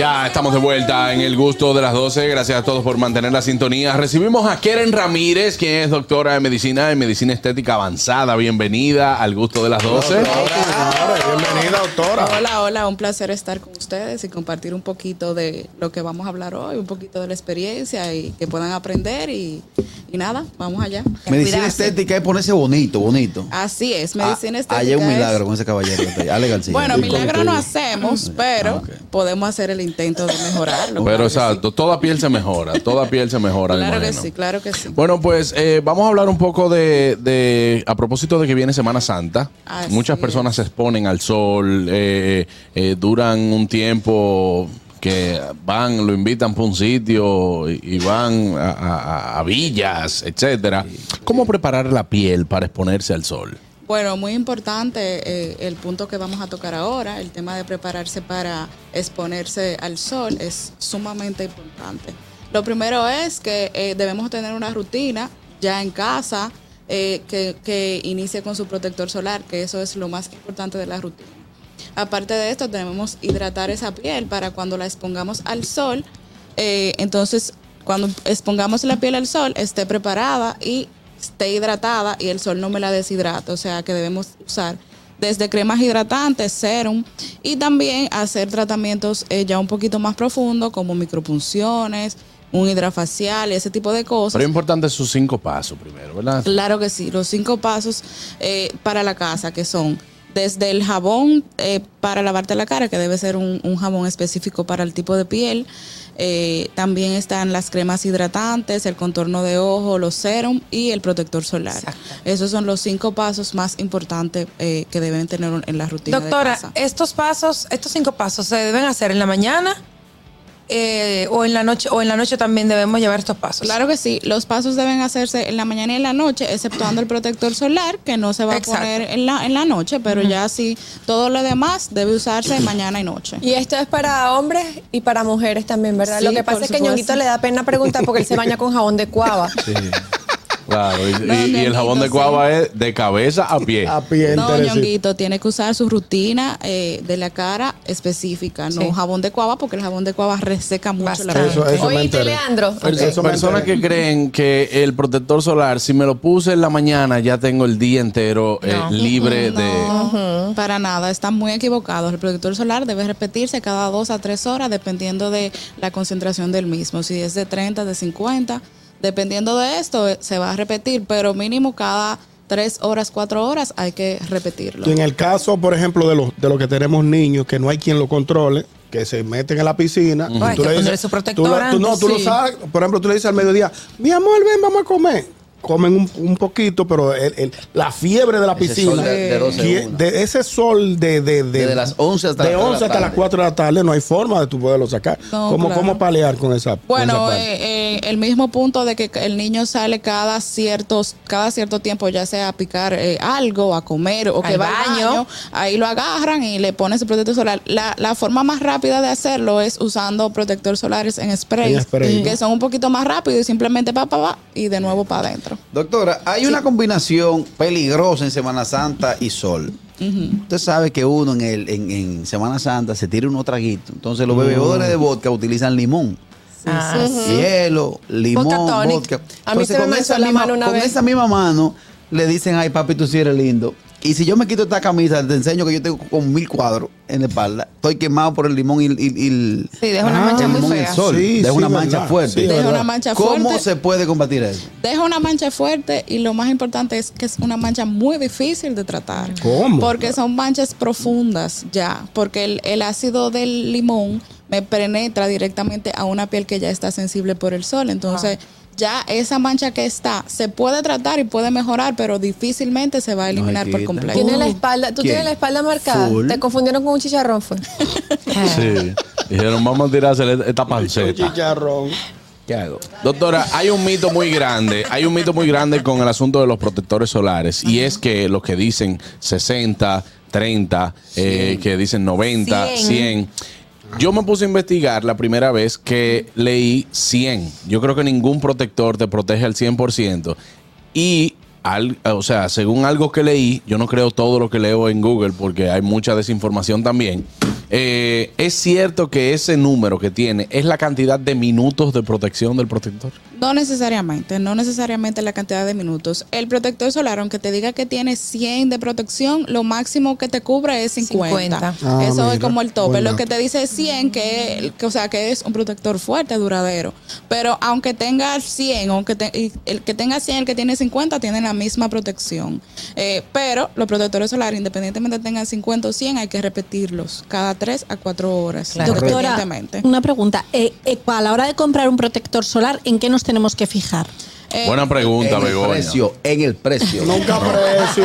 Ya estamos de vuelta en el gusto de las 12. Gracias a todos por mantener la sintonía. Recibimos a Keren Ramírez, quien es doctora de medicina en medicina estética avanzada. Bienvenida al gusto de las 12. Bienvenida, doctora. Hola, hola, un placer estar con ustedes y compartir un poquito de lo que vamos a hablar hoy, un poquito de la experiencia y que puedan aprender y, y nada, vamos allá. Medicina Cuidarse. estética es ponerse bonito, bonito. Así es, medicina Ah, estética. Hay un es- milagro con ese caballero. Ale García. Bueno, milagro no hacemos, pero ok. podemos hacer el intento de mejorarlo. Pero exacto, toda piel se mejora. Toda piel se mejora. me Claro que sí, claro que sí. Bueno, pues eh, vamos a hablar un poco de, de- a propósito de que viene Semana Santa. Así Muchas es. personas se exponen al sol, eh, eh, duran un tiempo que van, lo invitan por un sitio y, y van a, a- a villas, etcétera. ¿Cómo preparar la piel para exponerse al sol? Bueno, muy importante eh, el punto que vamos a tocar ahora, el tema de prepararse para exponerse al sol es sumamente importante. Lo primero es que eh, debemos tener una rutina ya en casa eh, que, que inicie con su protector solar, que eso es lo más importante de la rutina. Aparte de esto, debemos hidratar esa piel para cuando la expongamos al sol, entonces cuando expongamos la piel al sol esté preparada y esté hidratada y el sol no me la deshidrate. O sea que debemos usar desde cremas hidratantes, serum y también hacer tratamientos eh, ya un poquito más profundos como micropunciones, un hidrafacial y ese tipo de cosas. Pero es importante sus cinco pasos primero, ¿verdad? Claro que sí, los cinco pasos eh, para la casa que son desde el jabón eh, para lavarte la cara, que debe ser un, un jabón específico para el tipo de piel. eh, también están las cremas hidratantes, el contorno de ojo, los serum y el protector solar. Esos son los cinco pasos más importantes eh, que deben tener en la rutina Doctora, de casa. estos pasos, estos cinco pasos se deben hacer en la mañana eh, o en la noche, o en la noche también debemos llevar estos pasos. Claro que sí, los pasos deben hacerse en la mañana y en la noche, exceptuando el protector solar, que no se va Exacto. a poner en la, en la noche, pero ya sí, todo lo demás debe usarse mañana y noche. Y esto es para hombres y para mujeres también, ¿verdad? Sí, Lo que pasa es que. Ñonguito le da pena preguntar porque él se baña con jabón de cuava. Sí. Claro, y, No, y- y el jabón de sí. cuava es de cabeza a pie. A pie No. Ñonguito, tiene que usar su rutina eh, de la cara específica, no Sí. jabón de cuava, porque el jabón de cuava reseca mucho la piel. Eso, eso Oíste. Leandro. Eso- eso me Personas que creen que el protector solar, si me lo puse en la mañana, ya tengo el día entero eh, No. libre de. No, para nada, están muy equivocados. El protector solar debe repetirse cada dos a tres horas dependiendo de la concentración del mismo. Si es de 30, de 50, dependiendo de esto eh, se va a repetir, pero mínimo cada tres horas, cuatro horas hay que repetirlo. Y en el caso, por ejemplo, de los de los que tenemos niños, que no hay quien lo controle, que se meten en la piscina. Hay que ponerle su protector tú, lo- tú no, tú lo sabes. Por ejemplo, tú le dices al mediodía, mi amor, ven, vamos a comer. Comen un, un poquito, pero el- el- la fiebre de la Ese piscina. de- de 12 a que- 1. de ese sol de, de, de- Desde las 11 hasta de las 11 hasta las 4 de la tarde, no hay forma de tú poderlo sacar. No, ¿Cómo, claro. ¿Cómo palear con esa con esa Bueno, eh, eh, el mismo punto de que el niño sale cada ciertos, cada cierto tiempo, ya sea a picar eh, algo, a comer o que Al va al baño. baño, ahí lo agarran y le ponen su protector solar. La, la forma más rápida de hacerlo es usando protector solares en spray, En spray. que son un poquito más rápidos y simplemente pa, pa, pa, y de nuevo para adentro. Doctora, hay una combinación peligrosa en Semana Santa y sol. Usted sabe que uno en, el, en, en Semana Santa se tira unos traguitos. Entonces los bebedores de vodka utilizan limón. Ah, Hielo, limón, Vodka. A mí Entonces, se me con esa la misma- mano una con vez. esa misma mano le dicen, ay papi, tú sí eres lindo. Y si yo me quito esta camisa, te enseño que yo tengo con mil cuadros en la espalda. Estoy quemado por el limón y, el- y- y Sí, deja una Ah, mancha muy limón y el fea. sol. Sí, deja sí, una verdad. mancha fuerte. Sí, Deja verdad. una mancha ¿Cómo se puede combatir eso? Deja una mancha fuerte y lo más importante es que es una mancha muy difícil de tratar. ¿Cómo? Porque son manchas profundas ya, porque el, el ácido del limón me penetra directamente a una piel que ya está sensible por el sol. Entonces, ya esa mancha que está se puede tratar y puede mejorar, pero difícilmente se va a eliminar por completo. Tiene la espalda, tú ¿Quién? tienes la espalda marcada. Full. Te confundieron con un chicharrón, fue. Sí. Dijeron, vamos a tirarse esta panceta. Chicharrón. ¿Qué hago? Doctora, hay un mito muy grande, hay un mito muy grande con el asunto de los protectores solares y es que los que dicen 60, 30, eh, que dicen 90, 100. 100. Yo me puse a investigar la primera vez que leí 100. Yo creo que ningún protector te protege al 100%. Y al- o sea, según algo que leí, yo no creo todo lo que leo en Google porque hay mucha desinformación también. eh, es cierto que ese número que tiene es la cantidad de minutos de protección del protector. No necesariamente, no necesariamente la cantidad de minutos. El protector solar, aunque te diga que tiene 100 de protección, lo máximo que te cubre es 50. 50. Ah, Eso es como el tope. buena. Lo que te dice es 100, que, que, o sea, que es un protector fuerte, duradero. Pero aunque tenga 100, aunque te- el que tenga 100, el que tiene 50, tienen la misma protección. Eh, pero los protectores solares, independientemente tengan 50 o 100, hay que repetirlos cada 3 a 4 horas. Claro. Doctora, una pregunta. Eh, eh, a la hora de comprar un protector solar, ¿en qué nos tenemos que fijar? Eh, Buena pregunta, en el precio, en el precio. Nunca precio,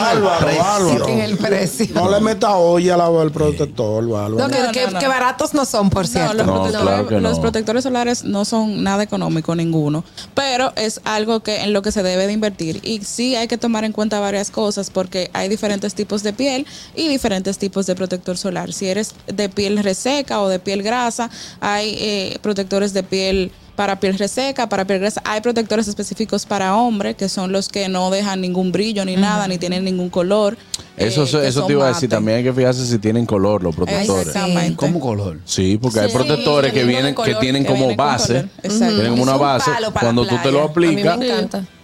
bárbaro, precio. bárbaro. En el precio. No le meta olla al protector, bárbaro. No, que, No, que- no, no. que baratos no son, por No, cierto. los, No, protectores, claro que los protectores solares no son nada económico ninguno, pero es algo que en lo que se debe de invertir y sí hay que tomar en cuenta varias cosas porque hay diferentes tipos de piel y diferentes tipos de protector solar. Si eres de piel reseca o de piel grasa, hay eh, protectores de piel para piel reseca, para piel grasa. Hay protectores específicos para hombre, que son los que no dejan ningún brillo ni nada, ni tienen ningún color. Eso, eh, eso te iba a decir, también hay que fijarse si tienen color los protectores. Exactamente. ¿Cómo color? Sí, porque hay Sí, protectores que vienen, que tienen que como base, tienen como una un base. Cuando tú te lo aplicas,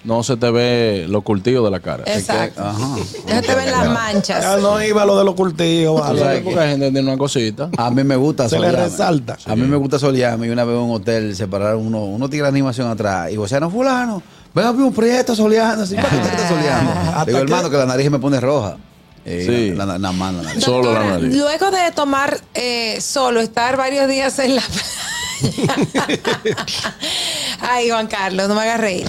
No se te ve los cultivos de la cara. Exacto. Ajá. Ya te ven las manchas. Ya no iba lo de los cultivos, bárbaro. sabes, porque hay gente que tiene una cosita. A mí me gusta Se le resalta. A mí me gusta solearme. Y una vez en un hotel se pararon unos unos tigres de animación atrás. Y vos no fulano, ven a ver un prieto soleando. Así, ¿para qué tú te estás soleando? ¿Hasta Digo, hermano, que la nariz me pone roja. Eh, Sí. La, la, la mano, la nariz. Solo la nariz. Luego de tomar eh, solo, estar varios días en la playa. Ay, Juan Carlos, no me hagas reír.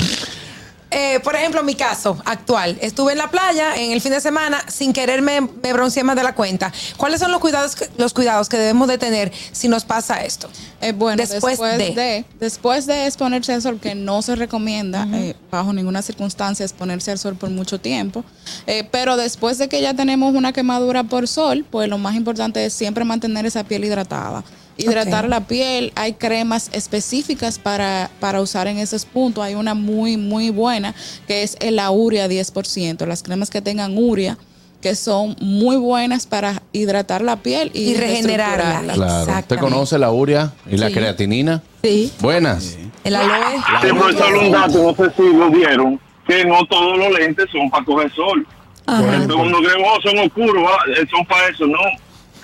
Eh, por ejemplo, mi caso actual. Estuve en la playa en el fin de semana, sin querer me, me bronceé más de la cuenta. ¿Cuáles son los cuidados, que, los cuidados que debemos de tener si nos pasa esto? Eh, bueno, Después después, de. de. después de exponerse al sol, que no se recomienda eh, bajo ninguna circunstancia exponerse al sol por mucho tiempo, eh, pero después de que ya tenemos una quemadura por sol, pues lo más importante es siempre mantener esa piel hidratada. Hidratar Ok. la piel, hay cremas específicas para, para usar en esos puntos. Hay una muy, muy buena que es el Auria 10%. Las cremas que tengan Uria, que son muy buenas para hidratar la piel y, Y regenerarla. Claro. ¿Usted conoce la urea y la Sí. creatinina? Sí. Buenas. El aloe. Sí, pero solo un dato, no sé si lo vieron, que no todos los lentes son para coger sol. Por ejemplo, uno cree, oh, son oscuros, eh, son para eso, no.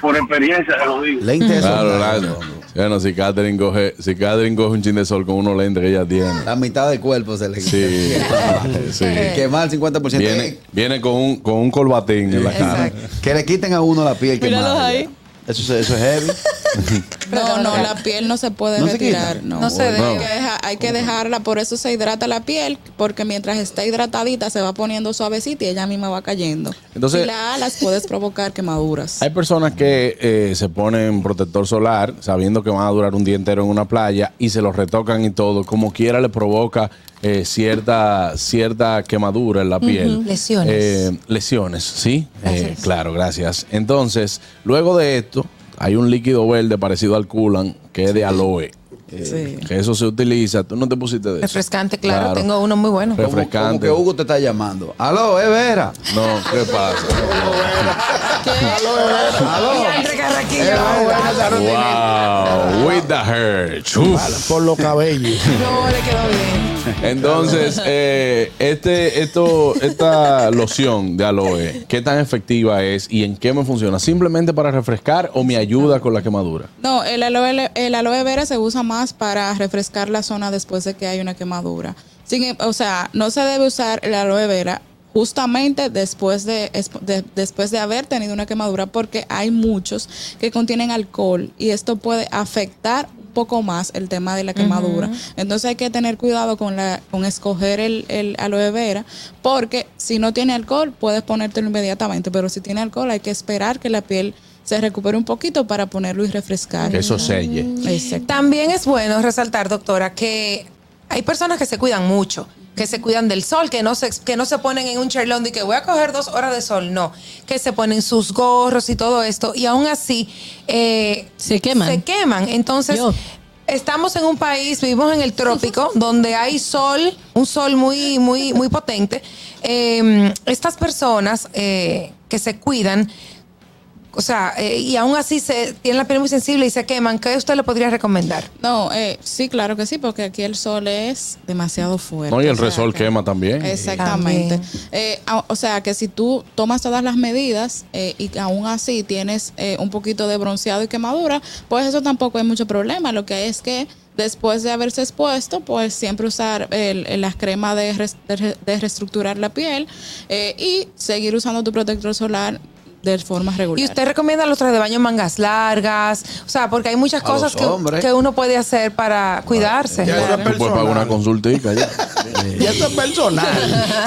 Por experiencia se lo digo. Lentes de Claro, sol. claro. Bueno, si Catherine coge, si Catherine coge un chin de sol con unos lentes que ella tiene. La mitad del cuerpo se le Sí, sí. Quemar el 50%. Viene, viene con un, con un colbatín en la cara. Exacto. Que le quiten a uno la piel Míralos quemada. ahí. Eso, es- eso es heavy. No, no, la piel no se puede ¿No se retirar. no, No se Hay debe. que dejar- hay que dejarla, por eso se hidrata la piel, porque mientras está hidratadita se va poniendo suavecita y ella misma va cayendo. Entonces- si la alas puedes provocar quemaduras. Hay personas que eh, se ponen protector solar sabiendo que van a durar un día entero en una playa y se los retocan y todo. Como quiera le provoca eh, cierta, cierta quemadura en la piel. Lesiones. Eh, lesiones, ¿sí? Eh, Gracias. claro, gracias. Entonces, luego de esto, hay un líquido verde parecido al culan que es de aloe. Sí. Que eso se utiliza. Tú no te pusiste de eso. Refrescante, claro, tengo uno muy bueno. Refrescante. Como, como que Hugo te está llamando. Aló, es Vera. No, ¿qué pasa? Y André Carraquillo. wow, with the hair. Por los cabellos. No, le quedó bien. Entonces, eh, este, esto, esta loción de aloe, ¿qué tan efectiva es y en qué me funciona? ¿Simplemente para refrescar o me ayuda con la quemadura? No, el aloe, el aloe vera se usa más para refrescar la zona después de que hay una quemadura. Em- o sea, no se debe usar el aloe vera justamente después de, de- después de haber tenido una quemadura porque hay muchos que contienen alcohol y esto puede afectar poco más el tema de la quemadura. Entonces hay que tener cuidado con la con escoger el, el aloe vera porque si no tiene alcohol puedes ponértelo inmediatamente, pero si tiene alcohol hay que esperar que la piel se recupere un poquito para ponerlo y refrescar. Que eso selle. Exacto. También es bueno resaltar, doctora, que hay personas que se cuidan mucho, que se cuidan del sol, que no se, que no se ponen en un charlón y que voy a coger dos horas de sol, no, que se ponen sus gorros y todo esto, y aún así eh, Se queman. Se queman. Entonces, Yo. estamos en un país, vivimos en el trópico, donde hay sol, un sol muy, muy, muy potente. Eh, estas personas eh, que se cuidan, o sea, eh, y aún así se tienen la piel muy sensible y se queman, ¿qué usted le podría recomendar? No, eh, sí, claro que sí, porque aquí el sol es demasiado fuerte. No, y el o sea resol que- quema también. Exactamente. También. Eh, a- o sea que si tú tomas todas las medidas eh, y aún así tienes eh, un poquito de bronceado y quemadura, pues eso tampoco hay mucho problema. Lo que hay es que después de haberse expuesto, pues siempre usar el, el- las cremas de, res- de re- de reestructurar la piel eh, y seguir usando tu protector solar de forma regular. ¿Y usted recomienda los trajes de baño en mangas largas? O sea, porque hay muchas A cosas que, que uno puede hacer para cuidarse. Ya eso es personal. una consultica ya. Y eso es personal.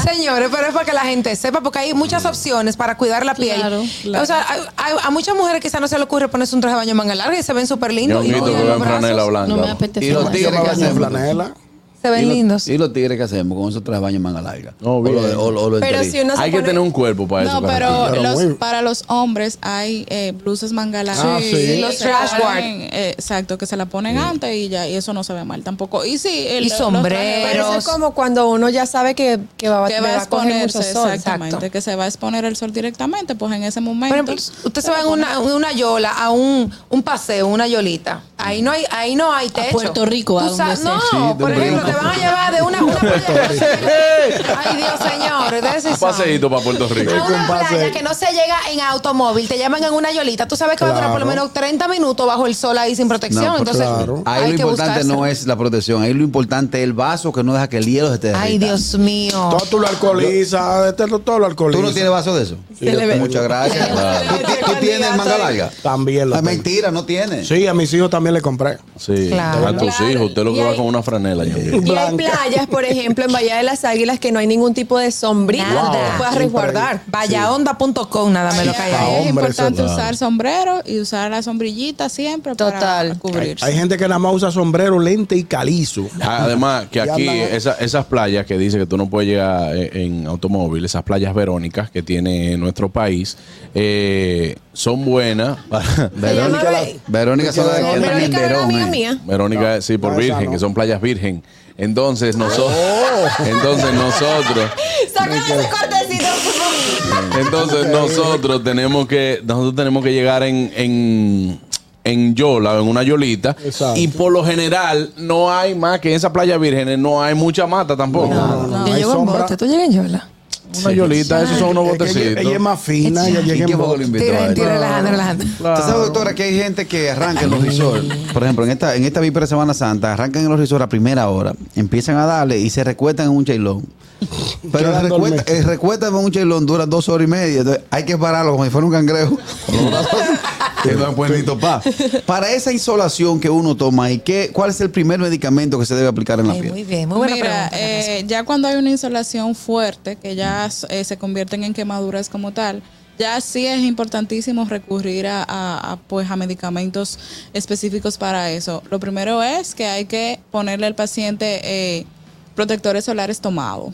Señores, pero es para que la gente sepa, porque hay muchas opciones para cuidar la piel. Claro, claro. O sea, a muchas mujeres quizás no se le ocurre ponerse un traje de baño en manga larga y se ven súper lindos. Y que brazos blanca. No me apetece. Y los tigres que baño en hacemos. flanela. Se ven ¿Y los- lindos. ¿Y los tigres que hacemos con esos trajes de baño en manga larga? No, O lo bien. o lo- o lo Pero si uno se Hay que tener un cuerpo para eso. No, pero, los- muy- para los hombres hay eh, blusas manga larga. Ah, sí. Sí, los trash eh, exacto, que se la ponen antes y ya, y eso no se ve mal tampoco. Y sí, el, Y sombreros. Parece como cuando uno ya sabe que, que va, que le va a exponerse, mucho sol. exactamente, exacto. que se va a exponer el sol directamente, pues en ese momento. Por ejemplo, usted se va en una, una yola a un, un paseo, una yolita. Ahí no hay, ahí no hay techo. Puerto Rico, a donde No, sea. Sí, de por ejemplo, te van a llevar de una, una playa. Ay, Dios señor, sí Un paseíto para Puerto Rico. A una playa que no se llega en automóvil, te llaman en una yolita. Tú sabes que va a durar por lo Claro. menos 30 minutos bajo el sol ahí sin protección. No, Entonces, claro. Ahí hay lo que importante no buscarse. es la protección, ahí lo importante es el vaso que no deja que el hielo se te derrita. Ay, Dios mío. Todo tú lo alcoholizas, este, todo lo alcoholizas. ¿Tú no tienes vaso de eso? yo tengo. Muchas gracias. ¿Tú, tú tienes manga larga? También lo Ah, tengo. mentira, no tienes. Sí, a mis hijos también le compré. Sí, Claro. a tus hijos. Usted lo que va con una franela. Y hay playas, por ejemplo, en Bahía de las Águilas que no hay ningún tipo de sombrilla donde te puedas resguardar. Vallaonda.com, nada me lo Ahí- cae Ah, ahí es importante eso- usar sombrero y usar la sombrillita siempre Total. para cubrirse. Hay gente que nada más usa sombrero, lente y calizo. Además, que aquí esa- esas playas que dice que tú no puedes llegar en, en automóvil, esas playas verónicas que tiene nuestro país, eh, son buenas. Verónica, la- Ve- Verónica son las Verón, amiga mía. Verónica, sí, por Ah, esa virgen, no. que son playas virgen. Entonces nosotros, entonces nosotros, Sácame ese cortecito. entonces nosotros tenemos que, nosotros tenemos que llegar en, en, en yola, en una yolita, Exacto. y por lo general no hay más que en esa playa virgen, no hay mucha mata tampoco. No, no, Yo hay llego en sombra. bote, tú llegas en yola. Una yolita, esos son unos ella, botecitos. ella es más fina, ella ¿Y llega en bote. Tira, tira, relajando, relajando. ¿Usted sabe, doctora, que hay gente que arranca en los resorts? Por ejemplo, en esta, en esta víspera de Semana Santa, arrancan en los resorts a primera hora, empiezan a darle y se recuestan en un chailón. Pero el, recuesta, el recuesta en un chailón dura dos horas y media. Entonces hay que pararlo como si fuera un cangrejo. topar. Para esa insolación que uno toma, ¿y qué, ¿cuál es el primer medicamento que se debe aplicar en la Ay, piel? muy bien, muy buena Mira, pregunta. eh, ya cuando hay una insolación fuerte, que ya eh, se convierten en quemaduras como tal, ya sí es importantísimo recurrir a, a- a, pues, a medicamentos específicos para eso. Lo primero es que hay que ponerle al paciente eh, protectores solares tomados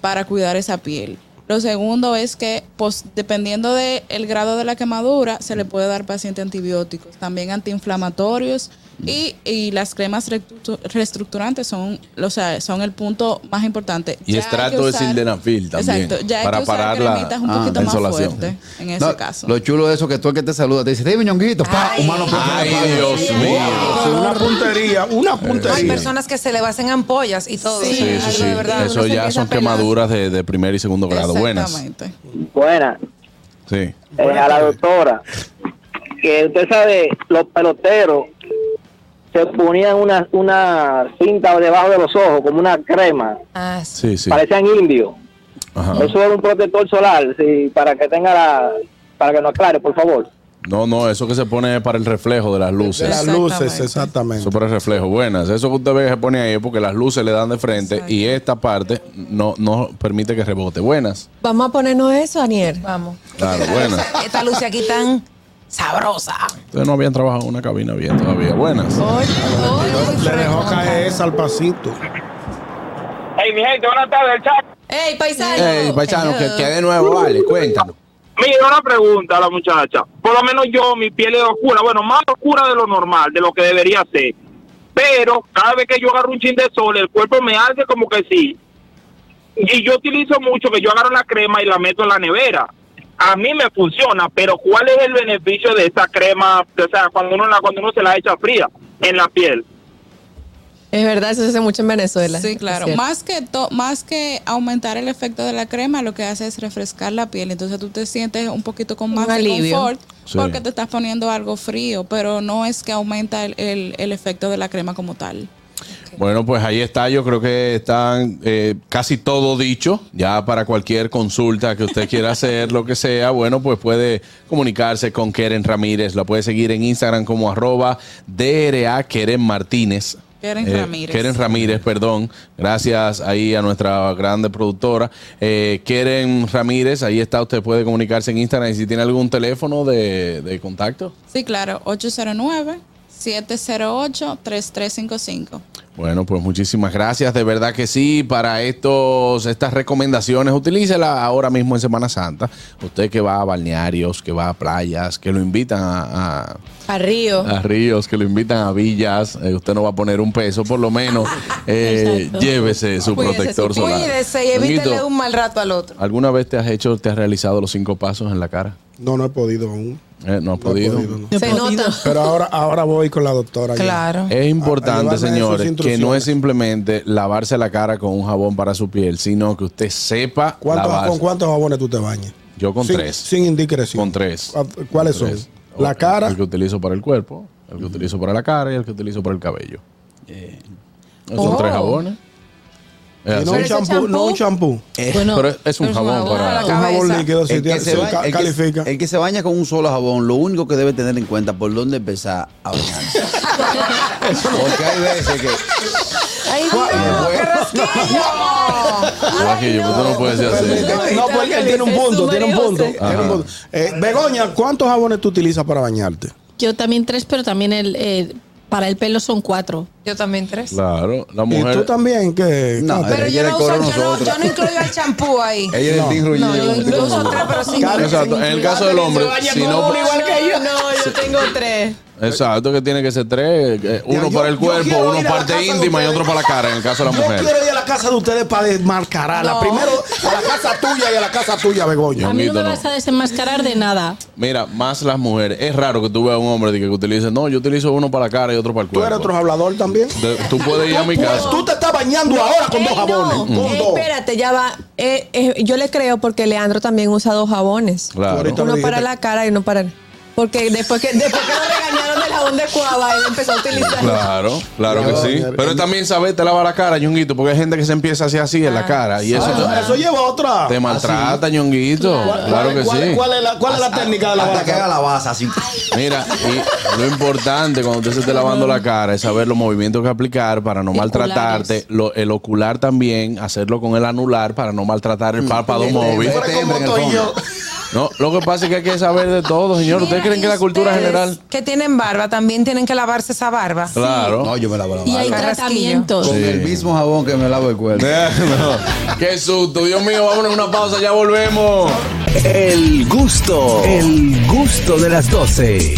para cuidar esa piel. Lo segundo es que, pues, dependiendo del grado de la quemadura, se le puede dar paciente antibióticos, también antiinflamatorios y, y las cremas reestructu- reestructurantes son, o sea, son el punto más importante. Y Ya extracto hay que de usar- sildenafil también, Exacto, ya hay para que usar parar la- un ah, poquito más insolación. fuerte en ese No, caso. Lo chulo de eso que tú el que te saluda te dice, dime ñonguito, pa, Ay. humano Ay, Dios mío. Sí, una puntería, una Hay puntería. personas que se le hacen ampollas y todo. Sí, Sí, sí, de verdad. Eso ya son quemaduras de, de primer y segundo grado. Buenas. Exactamente. Buena, Sí. eh, a la doctora, que usted sabe, los peloteros se ponían una, una cinta debajo de los ojos, como una crema, Ah, sí. Sí, parecían indios. Ajá. Eso es un protector solar, sí, para que tenga la, para que nos aclare, por favor. No, no, eso que se pone para el reflejo de las De luces. las Exactamente. luces, exactamente. Eso para el reflejo. Buenas. Eso que usted ve que se pone ahí es porque las luces le dan de frente y esta parte no, no permite que rebote. Buenas. Vamos a ponernos eso, Aniel. Vamos. Claro, buenas. Esta luz aquí tan sabrosa. Ustedes no habían trabajado en una cabina bien todavía. Buenas. Le dejó caer esa al pasito. Hey, mi gente, buenas tardes, chat. ¡Ey, paisano! Ey, paisano, que, que de nuevo, vale, cuéntanos. Mira, una pregunta a la muchacha. Por lo menos yo, mi piel es oscura. Bueno, más oscura de lo normal, de lo que debería ser. pero cada vez que yo agarro un chin de sol, el cuerpo me hace como que sí. Y yo utilizo mucho que yo agarro la crema y la meto en la nevera. A mí me funciona, pero ¿cuál es el beneficio de esa crema? O sea, cuando uno, la, cuando uno se la echa fría en la piel. Es verdad, eso se hace mucho en Venezuela. Sí, claro. Más que, to- más que aumentar el efecto de la crema, lo que hace es refrescar la piel. Entonces tú te sientes un poquito con más alivio. confort Sí. porque te estás poniendo algo frío, pero no es que aumenta el, el- el efecto de la crema como tal. Bueno, pues ahí está. Yo creo que están eh, casi todo dicho. Ya para cualquier consulta que usted quiera hacer, lo que sea, bueno, pues puede comunicarse con Keren Ramírez. La puede seguir en Instagram como arroba DRA Keren Martínez. Keren Eh, Ramírez. Keren Ramírez, perdón. Gracias ahí a nuestra grande productora. Eh, Keren Ramírez, ahí está. Usted puede comunicarse en Instagram. Y si tiene algún teléfono de, de contacto. Sí, claro, 809-708-3355. Bueno, pues muchísimas gracias, de verdad que sí, para estos, estas recomendaciones, utilícela ahora mismo en Semana Santa. Usted que va a balnearios, que va a playas, que lo invitan a, A Río. a- a ríos, que lo invitan a villas, eh, usted no va a poner un peso, por lo menos eh, llévese su Cuídese, protector su- solar. Cuídese y evítele un mal rato al otro. ¿Alguna vez te has hecho, te has realizado los cinco pasos en la cara? No, no he podido aún. Eh, no he podido. podido, no. Se nota. Pero ahora, ahora voy con la doctora. ya. Claro. Es importante, señores, que no es simplemente lavarse la cara con un jabón para su piel, sino que usted sepa ¿Cuántos- lavarse. ¿Con cuántos jabones tú te bañas? Yo con Sin- tres. Sin indiscreción. Con tres. ¿Cu- ¿Cuáles Con son? La cara. El que utilizo para el cuerpo, el que utilizo para la cara y el que utilizo para el cabello. Esos Son Oh. tres jabones. Es Y no un champú, champú- no un champú. Bueno, Pero es un pero es jabón jabón. para. Un jabón líquido si El que, se si ba- ca- el que- califica. el que se baña con un solo jabón, lo único que debe tener en cuenta por dónde empezar a bañarse. Porque hay veces que. ¡Ay, Dios, qué rasquillo! Guajillo, tú no puedes ser así. No, porque él tiene un Es punto, tiene un punto. José. tiene un punto. Eh, Begoña, ¿cuántos jabones tú utilizas para bañarte? yo también tres, pero también el, eh, para el pelo son cuatro. Yo también tres. Claro, la ¿Y tú mujer. también? ¿Qué? No? Pero yo no, uso, yo, no, yo no incluyo el champú ahí. Ella es el Team No, yo incluyo tres, pero sí. Exacto. En el caso del hombre, si no. igual que yo. No, yo tengo tres. Exacto, que tiene que ser tres. Uno yo- para el cuerpo, uno ir a la parte íntima y otro para la cara, en el caso de la Yo mujer. La casa de ustedes para desmascararla. No. Primero a la casa tuya y a la casa tuya, Begoña. A mí no me no. vas a desenmascarar de nada. Mira, más las mujeres. Es raro que tú veas a un hombre de que utilice, no, yo utilizo uno para la cara y otro para el ¿Tú eres cuerpo. otro hablador también? De- tú puedes ir a mi casa. tú te estás bañando ahora con dos Ey, jabones. no. Con Eh, dos. espérate, ya va. Eh, eh, yo le creo porque Leandro también usa dos jabones. Claro. Uno para la cara y uno para... Porque después que, después que lo regañaron del jabón de cuava, él empezó a utilizar... Claro, claro que sí. Pero también saber te lava la cara, ñonguito, porque hay gente que se empieza así así en la cara y eso Ah, eso lleva otra. te maltrata, ñonguito. Claro que ¿Cuál, sí. cuál es la, cuál es la técnica de la Hasta que haga la base así. Mira, y lo importante cuando usted se esté lavando la cara es saber los movimientos que aplicar para no maltratarte. Lo- el ocular también, hacerlo con el anular para no maltratar el párpado móvil. No, lo que pasa es que hay que saber de todo, señor. ¿Ustedes creen que la cultura general? Que tienen barba, también tienen que lavarse esa barba. Claro. No, yo me lavo la Y hay barba. Tratamientos. Con el mismo jabón que me lavo el cuerpo. No. Qué susto, Dios mío, vámonos a una pausa, ya volvemos. El gusto, el gusto de las 12.